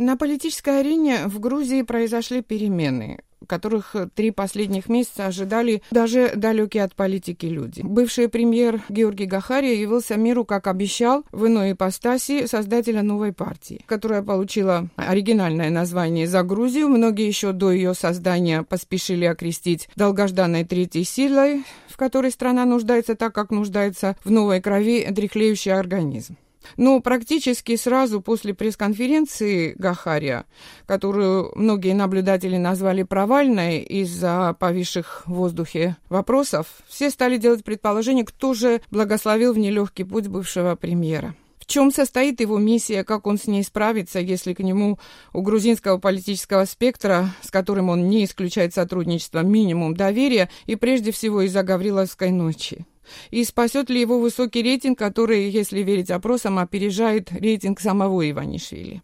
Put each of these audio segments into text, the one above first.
На политической арене в Грузии произошли перемены которых три последних месяца ожидали даже далекие от политики люди. Бывший премьер Георгий Гахария явился миру, как обещал, в иной ипостаси создателя новой партии, которая получила оригинальное название «За Грузию». Многие еще до ее создания поспешили окрестить долгожданной третьей силой, в которой страна нуждается так, как нуждается в новой крови дряхлеющий организм. Но практически сразу после пресс-конференции Гахария, которую многие наблюдатели назвали провальной из-за повисших в воздухе вопросов, все стали делать предположение, кто же благословил в нелегкий путь бывшего премьера. В чем состоит его миссия, как он с ней справится, если к нему у грузинского политического спектра, с которым он не исключает сотрудничество, минимум доверия и прежде всего из-за Гавриловской ночи. И спасет ли его высокий рейтинг, который, если верить опросам, опережает рейтинг самого Иванишвили?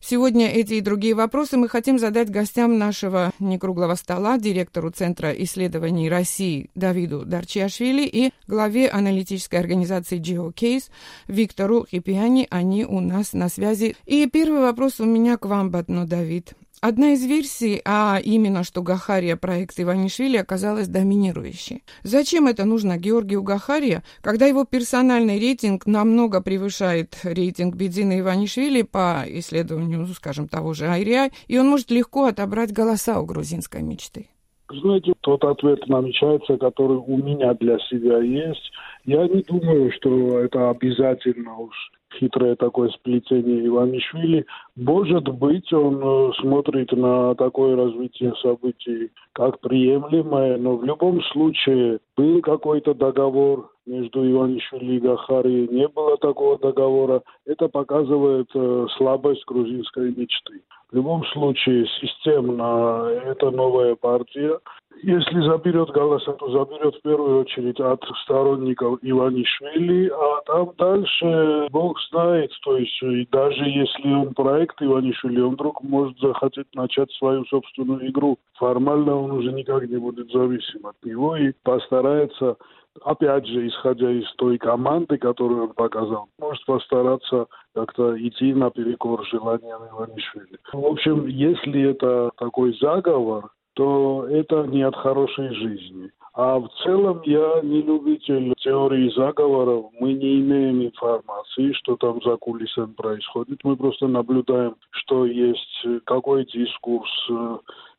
Сегодня эти и другие вопросы мы хотим задать гостям нашего некруглого стола, директору Центра исследований России Давиду Дарчиашвили и главе аналитической организации GeoCase Виктору Хипиани. Они у нас на связи. И первый вопрос у меня к вам, Батно Давид. Одна из версий, а именно, что Гахария проект Иванишвили оказалась доминирующей. Зачем это нужно Георгию Гахария, когда его персональный рейтинг намного превышает рейтинг Бедзина Иванишвили по исследованию, ну, скажем, того же Айриа, и он может легко отобрать голоса у грузинской мечты? Знаете, тот ответ намечается, который у меня для себя есть. Я не думаю, что это обязательно уж хитрое такое сплетение Иванишвили. Может быть, он э, смотрит на такое развитие событий как приемлемое, но в любом случае был какой-то договор между Иванишвили и Гахари, не было такого договора. Это показывает э, слабость грузинской мечты. В любом случае, системно это новая партия. Если заберет голоса, то заберет в первую очередь от сторонников Иванишвили, а там дальше Бог знает, то есть даже если он проект Иванишвили, он вдруг может захотеть начать свою собственную игру. Формально он уже никак не будет зависим от него и постарается опять же, исходя из той команды, которую он показал, может постараться как-то идти наперекор желаниям Иванишвили. В общем, если это такой заговор, то это не от хорошей жизни. А в целом я не любитель теории заговоров. Мы не имеем информации, что там за кулисами происходит. Мы просто наблюдаем, что есть, какой дискурс,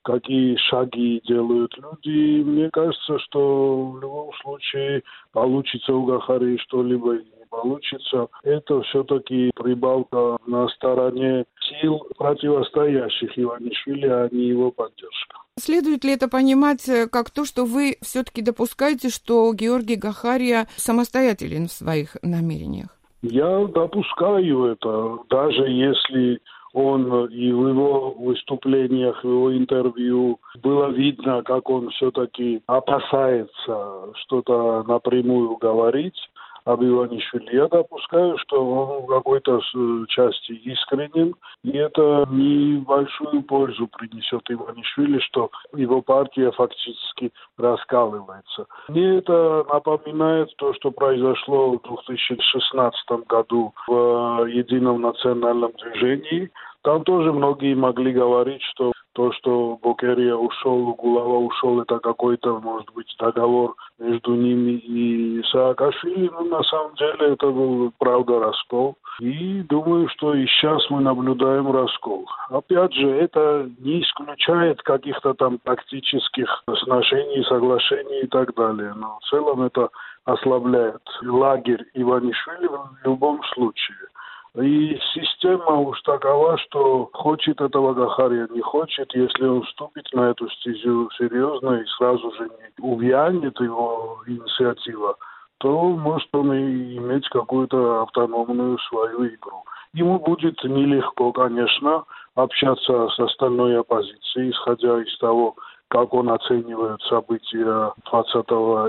какие шаги делают люди. И мне кажется, что в любом случае получится у Гахари что-либо получится, это все-таки прибавка на стороне сил, противостоящих Иванишвили, а не его поддержка. Следует ли это понимать э, как то, что вы все-таки допускаете, что Георгий Гахария самостоятелен в своих намерениях? Я допускаю это, даже если он и в его выступлениях, в его интервью было видно, как он все-таки опасается что-то напрямую говорить об Иванишвили. Я допускаю, что он в какой-то части искренен, и это небольшую пользу принесет Иванишвили, что его партия фактически раскалывается. Мне это напоминает то, что произошло в 2016 году в Едином национальном движении. Там тоже многие могли говорить, что то, что Бокерия ушел, Гулава ушел, это какой-то, может быть, договор между ними и Саакашвили. Но на самом деле это был, правда, раскол. И думаю, что и сейчас мы наблюдаем раскол. Опять же, это не исключает каких-то там тактических сношений, соглашений и так далее. Но в целом это ослабляет лагерь Иванишвили в любом случае. И система уж такова, что хочет этого Гахария, не хочет, если он вступит на эту стезю серьезно и сразу же не увянет его инициатива, то может он и иметь какую-то автономную свою игру. Ему будет нелегко, конечно, общаться с остальной оппозицией, исходя из того, как он оценивает события 20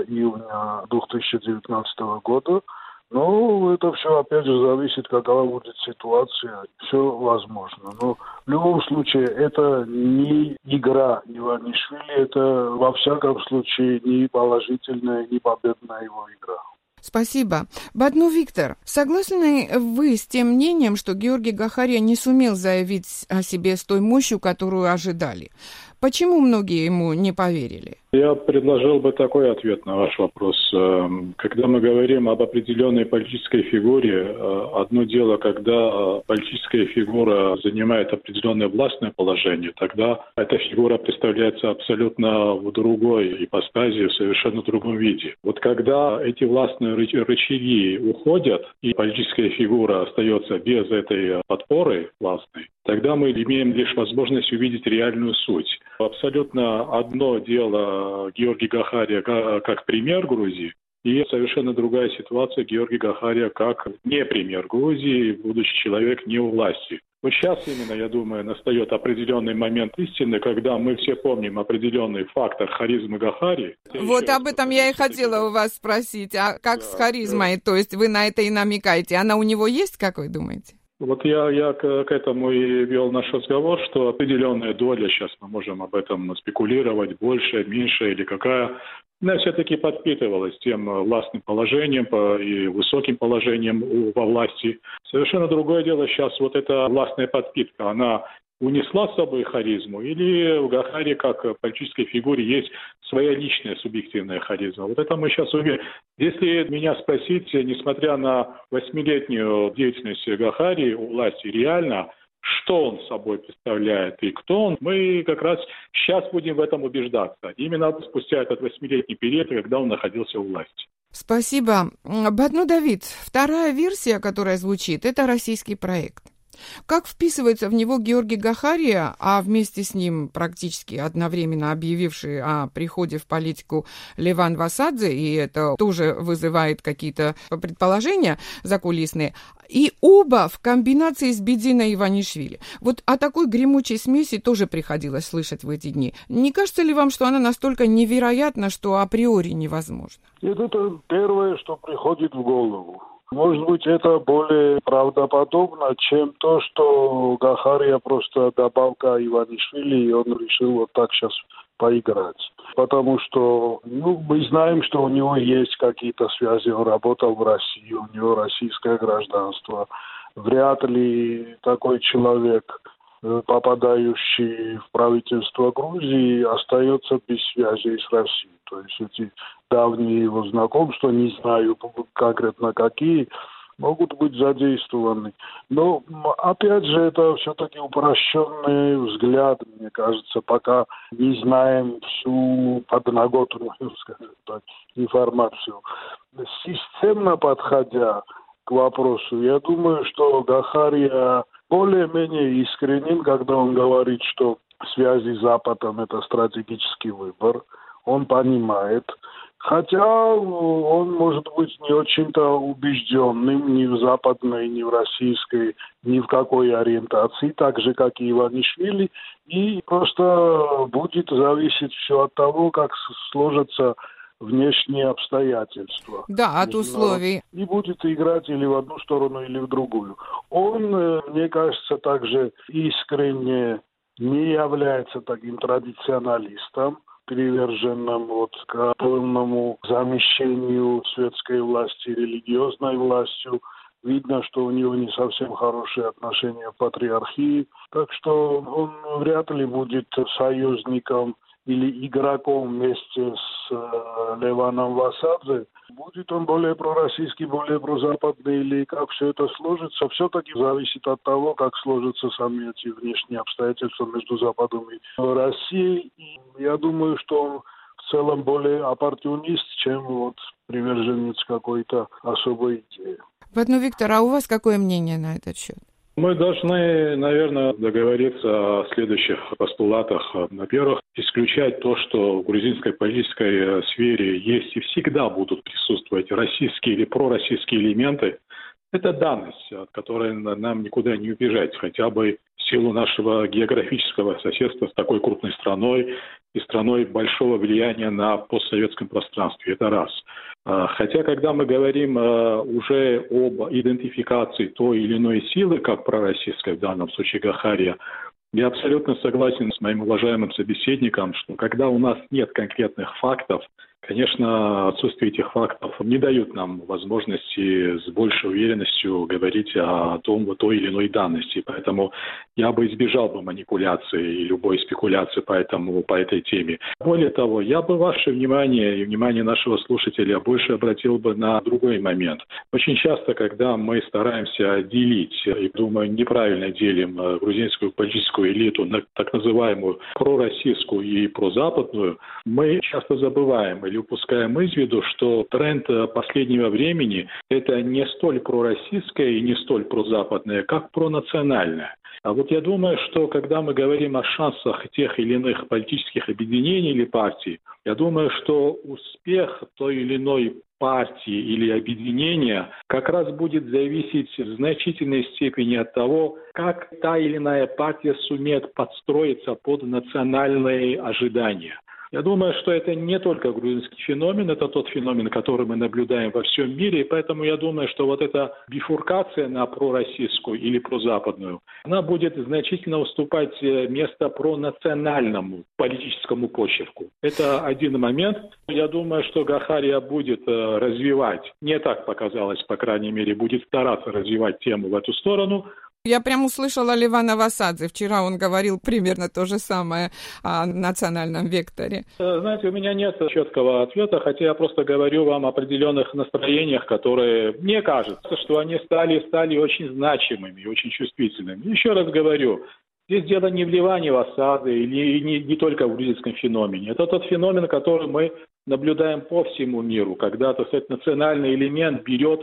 июня 2019 года – ну, это все, опять же, зависит, какова будет ситуация. Все возможно. Но в любом случае, это не игра Иванишвили, это, во всяком случае, не положительная, не победная его игра. Спасибо. Бадну Виктор, согласны вы с тем мнением, что Георгий Гахария не сумел заявить о себе с той мощью, которую ожидали? Почему многие ему не поверили? Я предложил бы такой ответ на ваш вопрос. Эм, когда мы говорим об определенной политической фигуре, э, одно дело, когда э, политическая фигура занимает определенное властное положение, тогда эта фигура представляется абсолютно в другой ипостази, в совершенно другом виде. Вот когда эти властные рычаги уходят, и политическая фигура остается без этой подпоры властной, тогда мы имеем лишь возможность увидеть реальную суть. Абсолютно одно дело Георгий Гахария как пример Грузии, и совершенно другая ситуация Георгия Гахария как не пример Грузии, будучи человек не у власти. Вот сейчас именно, я думаю, настает определенный момент истины, когда мы все помним определенный фактор харизмы Гахари. Вот об этом я и хотела у вас спросить. А как да, с харизмой? Да. То есть вы на это и намекаете. Она у него есть, как вы думаете? Вот я, я к, к этому и вел наш разговор, что определенная доля, сейчас мы можем об этом спекулировать, больше, меньше или какая, она все-таки подпитывалась тем властным положением и высоким положением во власти. Совершенно другое дело сейчас вот эта властная подпитка, она унесла с собой харизму, или в Гахаре, как политической фигуре, есть своя личная субъективная харизма. Вот это мы сейчас увидим. Если меня спросить, несмотря на восьмилетнюю деятельность Гахари у власти, реально что он собой представляет и кто он, мы как раз сейчас будем в этом убеждаться. Именно спустя этот восьмилетний период, когда он находился у власти. Спасибо. Батну Давид, вторая версия, которая звучит, это российский проект. Как вписывается в него Георгий Гахария, а вместе с ним практически одновременно объявивший о приходе в политику Леван Васадзе, и это тоже вызывает какие-то предположения закулисные, и оба в комбинации с Бединой Иванишвили. Вот о такой гремучей смеси тоже приходилось слышать в эти дни. Не кажется ли вам, что она настолько невероятна, что априори невозможно? Это первое, что приходит в голову. Может быть, это более правдоподобно, чем то, что Гахария просто добавка Иванишвили, и он решил вот так сейчас поиграть. Потому что ну, мы знаем, что у него есть какие-то связи, он работал в России, у него российское гражданство. Вряд ли такой человек попадающий в правительство Грузии, остается без связи с Россией. То есть эти давние его знакомства, не знаю конкретно какие, могут быть задействованы. Но, опять же, это все-таки упрощенный взгляд, мне кажется, пока не знаем всю подноготную, скажем так, информацию. Системно подходя к вопросу, я думаю, что Гахария более-менее искренен, когда он говорит, что связи с Западом – это стратегический выбор. Он понимает. Хотя он может быть не очень-то убежденным ни в западной, ни в российской, ни в какой ориентации, так же, как и Иванишвили. И просто будет зависеть все от того, как сложатся внешние обстоятельства. Да, от условий. И будет играть или в одну сторону, или в другую. Он, э, мне кажется, также искренне не является таким традиционалистом, приверженным вот к полному замещению светской власти религиозной властью. Видно, что у него не совсем хорошие отношения в патриархии. Так что он вряд ли будет союзником или игроком вместе с э, Леваном Васадзе, будет он более пророссийский, более прозападный или как все это сложится, все-таки зависит от того, как сложатся сами эти внешние обстоятельства между Западом и Россией. И я думаю, что он в целом более оппортунист, чем вот приверженец какой-то особой идеи. Вот, ну, Виктор, а у вас какое мнение на этот счет? Мы должны, наверное, договориться о следующих постулатах. Во-первых, исключать то, что в грузинской политической сфере есть и всегда будут присутствовать российские или пророссийские элементы. Это данность, от которой нам никуда не убежать, хотя бы в силу нашего географического соседства с такой крупной страной и страной большого влияния на постсоветском пространстве. Это раз. А, хотя, когда мы говорим а, уже об идентификации той или иной силы, как пророссийской, в данном случае Гахария, я абсолютно согласен с моим уважаемым собеседником, что когда у нас нет конкретных фактов, Конечно, отсутствие этих фактов не дают нам возможности с большей уверенностью говорить о том, о той или иной данности. Поэтому я бы избежал бы манипуляции и любой спекуляции по, этому, по этой теме. Более того, я бы ваше внимание и внимание нашего слушателя больше обратил бы на другой момент. Очень часто, когда мы стараемся делить, и, думаю, неправильно делим э, грузинскую политическую элиту на так называемую пророссийскую и прозападную, мы часто забываем или упускаем из виду, что тренд э, последнего времени – это не столь пророссийское и не столь прозападное, как пронациональное. А вот я думаю, что когда мы говорим о шансах тех или иных политических объединений или партий, я думаю, что успех той или иной партии или объединения как раз будет зависеть в значительной степени от того, как та или иная партия сумеет подстроиться под национальные ожидания – я думаю, что это не только грузинский феномен, это тот феномен, который мы наблюдаем во всем мире, и поэтому я думаю, что вот эта бифуркация на пророссийскую или прозападную, она будет значительно уступать э, место пронациональному политическому почерку. Это один момент. Я думаю, что Гахария будет э, развивать, не так показалось, по крайней мере, будет стараться развивать тему в эту сторону, я прям услышала Ливана Васадзе. Вчера он говорил примерно то же самое о национальном векторе. Э, знаете, у меня нет четкого ответа, хотя я просто говорю вам о определенных настроениях, которые, мне кажется, что они стали, стали очень значимыми, очень чувствительными. Еще раз говорю, Здесь дело не в Ливане в осады, или не, не только в грузинском феномене. Это тот феномен, который мы наблюдаем по всему миру, когда, так сказать, национальный элемент берет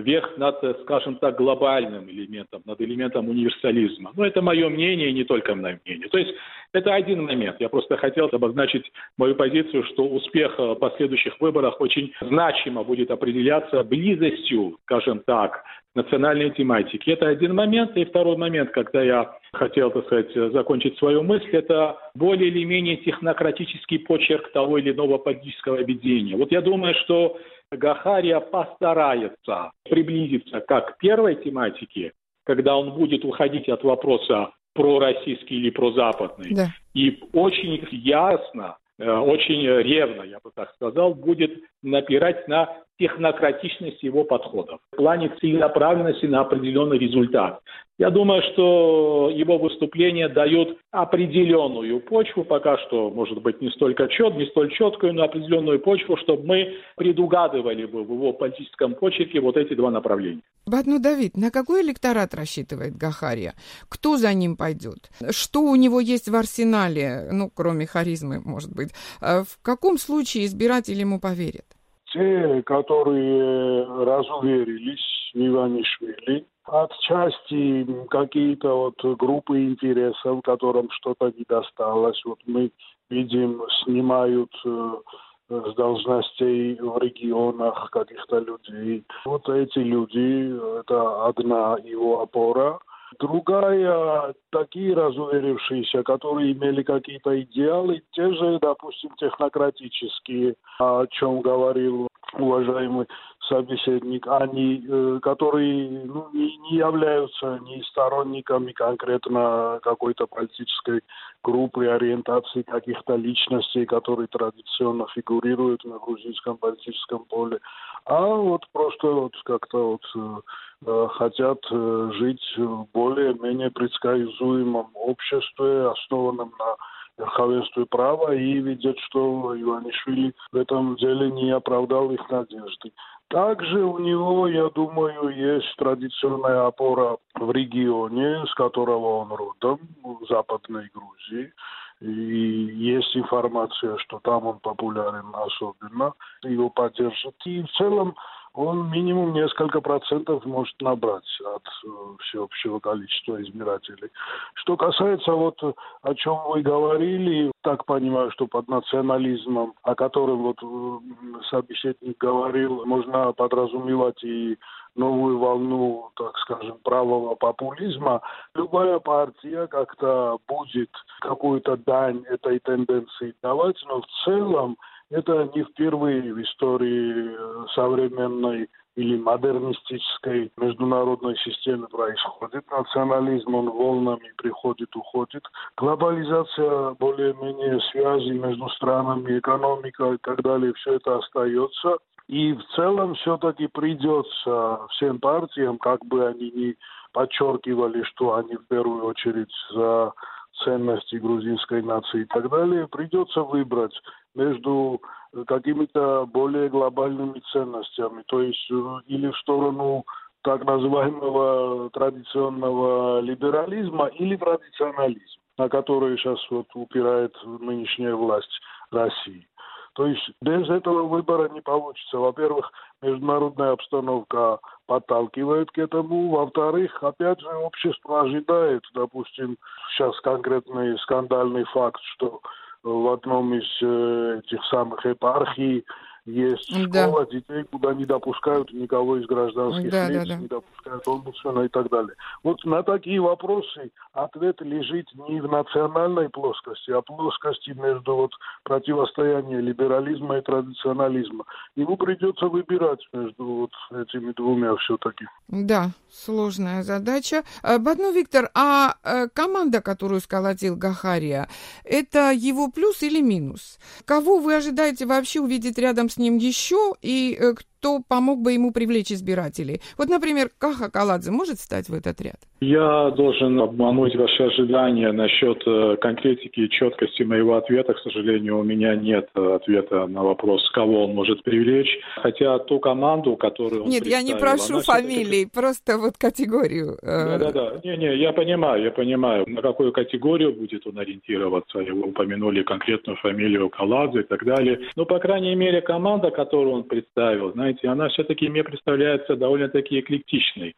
верх над, э, скажем так, глобальным элементом, над элементом универсализма. Но это мое мнение и не только мое мнение. То есть это один момент. Я просто хотел обозначить мою позицию, что успех в последующих выборах очень значимо будет определяться близостью, скажем так, национальной тематики. Это один момент. И второй момент, когда я хотел, так сказать, закончить свою мысль, это более или менее технократический почерк того или иного политического объединения. Вот я думаю, что Гахария постарается приблизиться как к первой тематике, когда он будет уходить от вопроса пророссийский или прозападный, да. и очень ясно, э, очень ревно, я бы так сказал, будет напирать на технократичность его подходов, в плане целенаправленности на определенный результат. Я думаю, что его выступления дают определенную почву, пока что, может быть, не столько чет, не столь четкую, но определенную почву, чтобы мы предугадывали бы в его политическом почерке вот эти два направления. Батну Давид, на какой электорат рассчитывает Гахария? Кто за ним пойдет? Что у него есть в арсенале, ну, кроме харизмы, может быть? А в каком случае избиратели ему поверят? Те, которые разуверились в Иванишвили, отчасти какие-то вот группы интересов, которым что-то не досталось. Вот мы видим, снимают э, с должностей в регионах каких-то людей. Вот эти люди, это одна его опора. Другая, такие разуверившиеся, которые имели какие-то идеалы, те же, допустим, технократические, о чем говорил уважаемый собеседник, они, э, которые ну, не, не являются ни сторонниками конкретно какой-то политической группы, ориентации каких-то личностей, которые традиционно фигурируют на грузинском политическом поле, а вот просто вот как-то вот э, хотят э, жить в более-менее предсказуемом обществе, основанном на верховенстве права и видят, что Иванишвили в этом деле не оправдал их надежды. Также у него, я думаю, есть традиционная опора в регионе, с которого он родом, в Западной Грузии. И есть информация, что там он популярен особенно, его поддержат. И в целом он минимум несколько процентов может набрать от э, всеобщего количества избирателей. Что касается вот о чем вы говорили, так понимаю, что под национализмом, о котором вот э, собеседник говорил, можно подразумевать и новую волну, так скажем, правого популизма, любая партия как-то будет какую-то дань этой тенденции давать, но в целом это не впервые в истории э, современной или модернистической международной системе происходит. Национализм, он волнами приходит, уходит. Глобализация, более-менее связи между странами, экономика и так далее, все это остается. И в целом все-таки придется всем партиям, как бы они ни подчеркивали, что они в первую очередь за ценности грузинской нации и так далее, придется выбрать между какими-то более глобальными ценностями, то есть э, или в сторону так называемого традиционного либерализма или традиционализма, на который сейчас вот упирает нынешняя власть России. То есть без этого выбора не получится. Во-первых, международная обстановка подталкивает к этому. Во-вторых, опять же, общество ожидает, допустим, сейчас конкретный скандальный факт, что в одном из э, этих самых епархий есть да. школа детей, куда не допускают никого из гражданских да, лиц, да, да. не допускают омбудсмена и так далее. Вот на такие вопросы ответ лежит не в национальной плоскости, а плоскости между вот противостоянием либерализма и традиционализма. Ему придется выбирать между вот этими двумя все-таки. Да, сложная задача. Э, Бадну Виктор, а э, команда, которую сколотил Гахария, это его плюс или минус? Кого вы ожидаете вообще увидеть рядом с ним еще, и э, кто помог бы ему привлечь избирателей? Вот, например, Каха Каладзе может стать в этот ряд? Я должен обмануть ваши ожидания насчет э, конкретики и четкости моего ответа. К сожалению, у меня нет э, ответа на вопрос, кого он может привлечь. Хотя ту команду, которую он Нет, я не прошу фамилий, просто вот категорию. Да-да-да. Не-не, я понимаю, я понимаю, на какую категорию будет он ориентироваться. Его упомянули конкретную фамилию Каладзе и так далее. Но, по крайней мере, команда, которую он представил, знаете, знаете, она все-таки мне представляется довольно-таки эклектичной.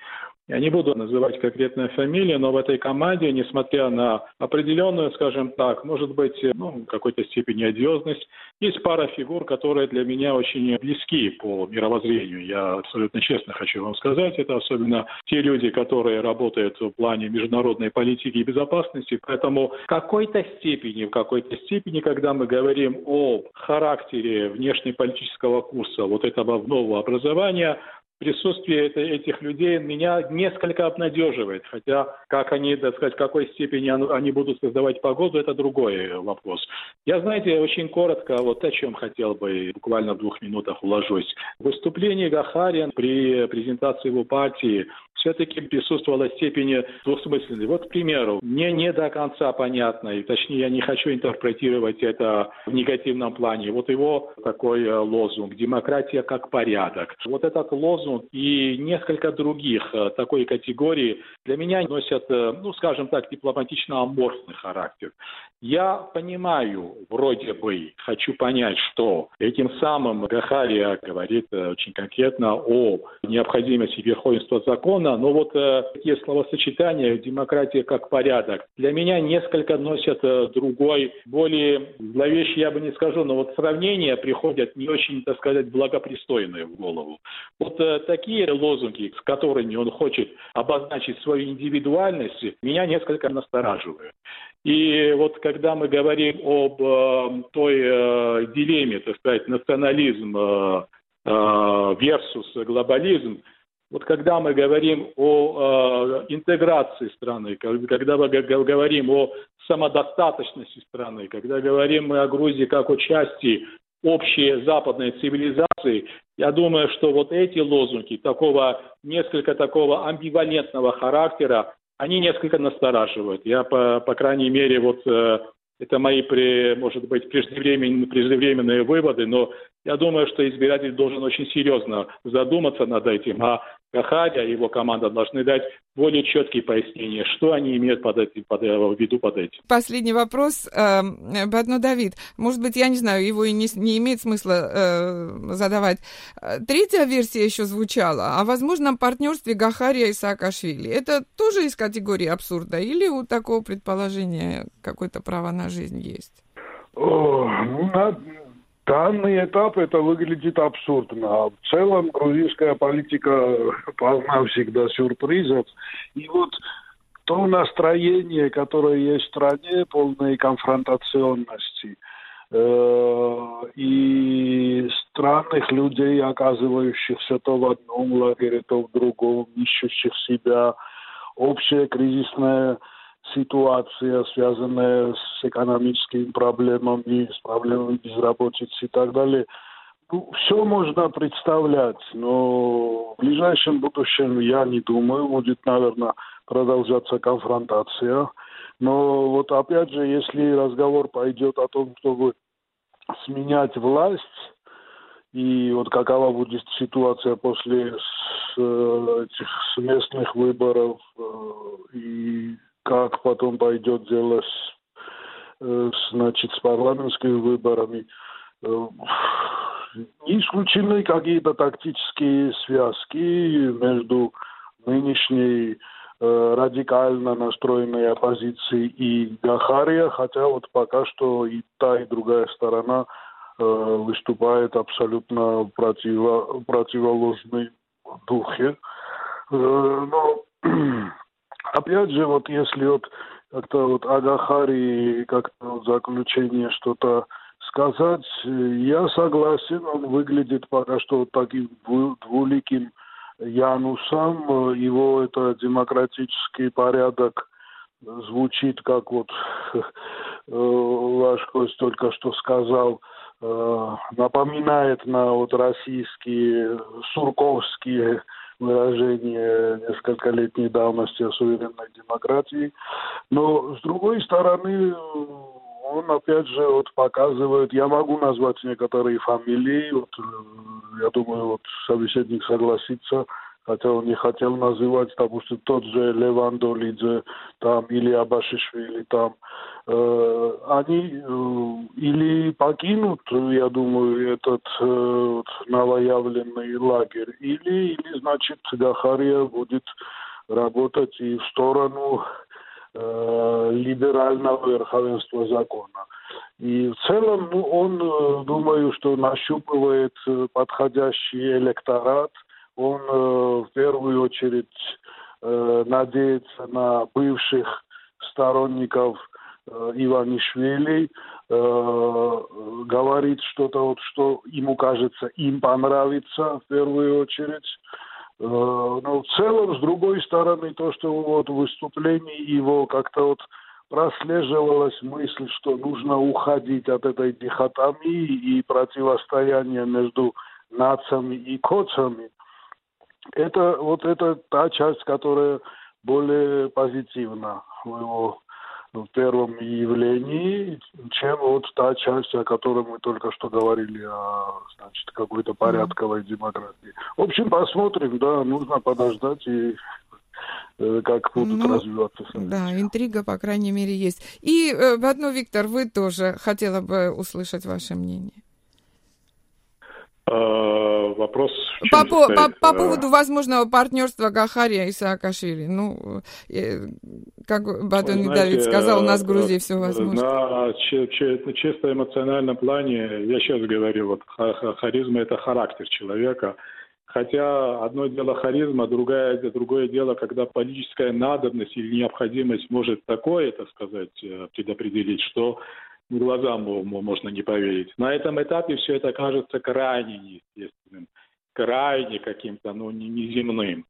Я не буду называть конкретные фамилии, но в этой команде, несмотря на определенную, скажем так, может быть, ну, в какой-то степени одиозность, есть пара фигур, которые для меня очень близки по мировоззрению. Я абсолютно честно хочу вам сказать, это особенно те люди, которые работают в плане международной политики и безопасности. Поэтому в какой-то степени, в какой-то степени, когда мы говорим о характере внешнеполитического курса вот этого нового образования, присутствие этих людей меня несколько обнадеживает. Хотя, как они, так сказать, в какой степени они будут создавать погоду, это другой вопрос. Я, знаете, очень коротко вот о чем хотел бы, буквально в двух минутах уложусь. В выступлении Гахариан при презентации его партии все-таки присутствовала степень двусмысленной. Вот, к примеру, мне не до конца понятно, и точнее я не хочу интерпретировать это в негативном плане. Вот его такой э, лозунг «Демократия как порядок». Вот этот лозунг и несколько других э, такой категории для меня носят, э, ну, скажем так, дипломатично-аморфный характер. Я понимаю, вроде бы, хочу понять, что этим самым Гахария говорит очень конкретно о необходимости верховенства закона, но вот э, такие словосочетания «демократия как порядок» для меня несколько носят э, другой, более зловещий, я бы не скажу, но вот сравнения приходят не очень, так сказать, благопристойные в голову. Вот э, такие лозунги, с которыми он хочет обозначить свою индивидуальность, меня несколько настораживают. И вот когда мы говорим об э, той э, дилемме, так сказать, национализм э, э versus глобализм, вот когда мы говорим о э, интеграции страны, когда мы говорим о самодостаточности страны, когда говорим мы о Грузии как о части общей западной цивилизации, я думаю, что вот эти лозунги такого, несколько такого амбивалентного характера, они несколько настораживают. Я, по, по крайней мере, вот э, это мои, может быть, преждевременные, преждевременные выводы, но я думаю, что избиратель должен очень серьезно задуматься над этим, а Кахаря и его команда должны дать более четкие пояснения, что они имеют под этим, под, э, в виду под этим. Последний вопрос. Э, Бадно Давид, может быть, я не знаю, его и не, не имеет смысла э, задавать. Третья версия еще звучала о возможном партнерстве Гахария и Саакашвили. Это тоже из категории абсурда или у такого предположения какое-то право на жизнь есть? О, ну, данный этап это выглядит абсурдно. А в целом грузинская политика полна всегда сюрпризов. И вот то настроение, которое есть в стране, полной конфронтационности, и странных людей, оказывающихся то в одном лагере, то в другом, ищущих себя, общая кризисная ситуация, связанная с экономическими проблемами, с проблемами безработицы и так далее. Ну, все можно представлять, но в ближайшем будущем, я не думаю, будет, наверное, продолжаться конфронтация. Но вот опять же, если разговор пойдет о том, чтобы сменять власть, и вот какова будет ситуация после с, этих местных выборов э, и как потом пойдет дело с, э, значит, с парламентскими выборами. Э, не исключены какие-то тактические связки между нынешней э, радикально настроенной оппозицией и Гахария, хотя вот пока что и та, и другая сторона выступает абсолютно противо, противоположной духе. Но опять же, вот если вот как-то вот о Гахарии как-то вот заключение что-то сказать, я согласен, он выглядит пока что таким двуликим Янусом, его это демократический порядок звучит, как вот ваш гость только что сказал, э, напоминает на вот российские сурковские выражения несколько летней давности суверенной демократии. Но, с другой стороны, он опять же вот показывает, я могу назвать некоторые фамилии, вот, э, я думаю, вот собеседник согласится, хотя он не хотел называть, потому что тот же Левандолидзе там или Абашишвили там, э, они э, или покинут, я думаю, этот э, вот, новоявленный лагерь, или, или, значит, Гахария будет работать и в сторону Э, либерального верховенства закона. И в целом ну, он, э, думаю, что нащупывает э, подходящий электорат. Он в первую очередь надеется на бывших сторонников Иванишвили, говорит что-то, вот, что ему кажется, им понравится в первую очередь. Э, но в целом, с другой стороны, то, что вот в его как-то вот прослеживалась мысль, что нужно уходить от этой дихотомии и противостояния между нациями и коцами. Это вот это та часть, которая более позитивна в его в первом явлении, чем вот та часть, о которой мы только что говорили, о значит, какой-то порядковой демократии. В общем, посмотрим, да, нужно подождать и э, как будут ну, развиваться события. Да, интрига, по крайней мере, есть. И э, одно, Виктор, вы тоже хотела бы услышать ваше мнение. Э, вопрос... По, по, по, по э, поводу возможного партнерства Гахария и Саакашвили. Ну, э, как Батон Недавид сказал, у нас в Грузии все возможно. На чисто эмоциональном плане, я сейчас говорю, вот харизма – это характер человека. Хотя одно дело харизма, другое, другое дело, когда политическая надобность или необходимость может такое, так сказать, предопределить, что глазам можно не поверить. На этом этапе все это кажется крайне неестественным, крайне каким-то, ну, неземным.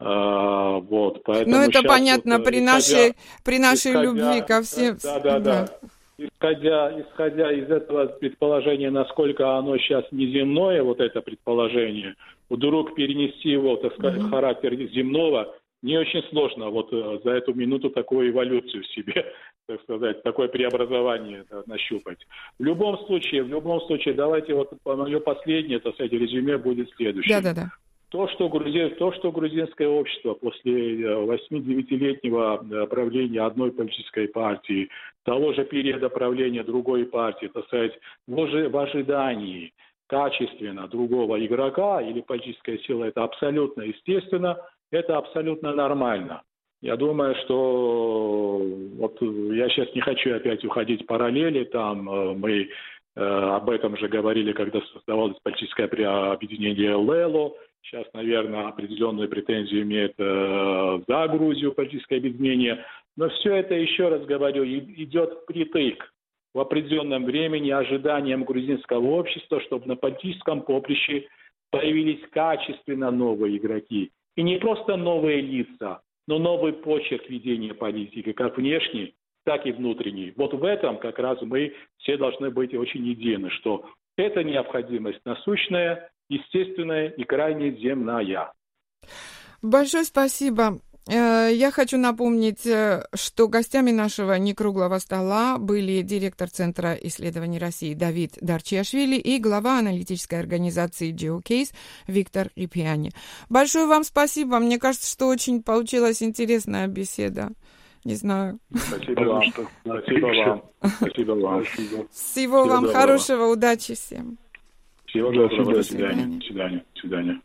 А, вот, поэтому ну, это понятно, вот, при, исходя, нашей, при нашей исходя, любви ко всем. Да, да, да. да. Исходя, исходя из этого предположения, насколько оно сейчас неземное, вот это предположение, вдруг перенести его, так сказать, mm-hmm. характер земного, не очень сложно вот э, за эту минуту такую эволюцию в себе, так сказать, такое преобразование да, нащупать. В любом случае, в любом случае, давайте вот мое последнее, так сказать, резюме будет следующее. Да, да, да. То, что, грузи... то, что грузинское общество после 8-9-летнего э, правления одной политической партии, того же периода правления другой партии, так сказать, в ожидании качественно другого игрока или политическая сила, это абсолютно естественно – это абсолютно нормально. Я думаю, что вот я сейчас не хочу опять уходить в параллели, там э, мы э, об этом же говорили, когда создавалось политическое объединение ЛЭЛО, сейчас, наверное, определенную претензию имеет э, за Грузию политическое объединение, но все это, еще раз говорю, идет впритык в определенном времени ожиданиям грузинского общества, чтобы на политическом поприще появились качественно новые игроки. И не просто новые лица, но новый почерк ведения политики, как внешний, так и внутренний. Вот в этом как раз мы все должны быть очень едины, что это необходимость насущная, естественная и крайне земная. Большое спасибо. Э, я хочу напомнить, э, что гостями нашего некруглого стола были директор Центра исследований России Давид Дарчиашвили и глава аналитической организации GeoCase Виктор Рипиани. Большое вам спасибо. Мне кажется, что очень получилась интересная беседа. Не знаю. Спасибо вам. Спасибо вам. Спасибо вам. Всего, вам хорошего, удачи всем. Всего доброго. До свидания. До свидания. До свидания.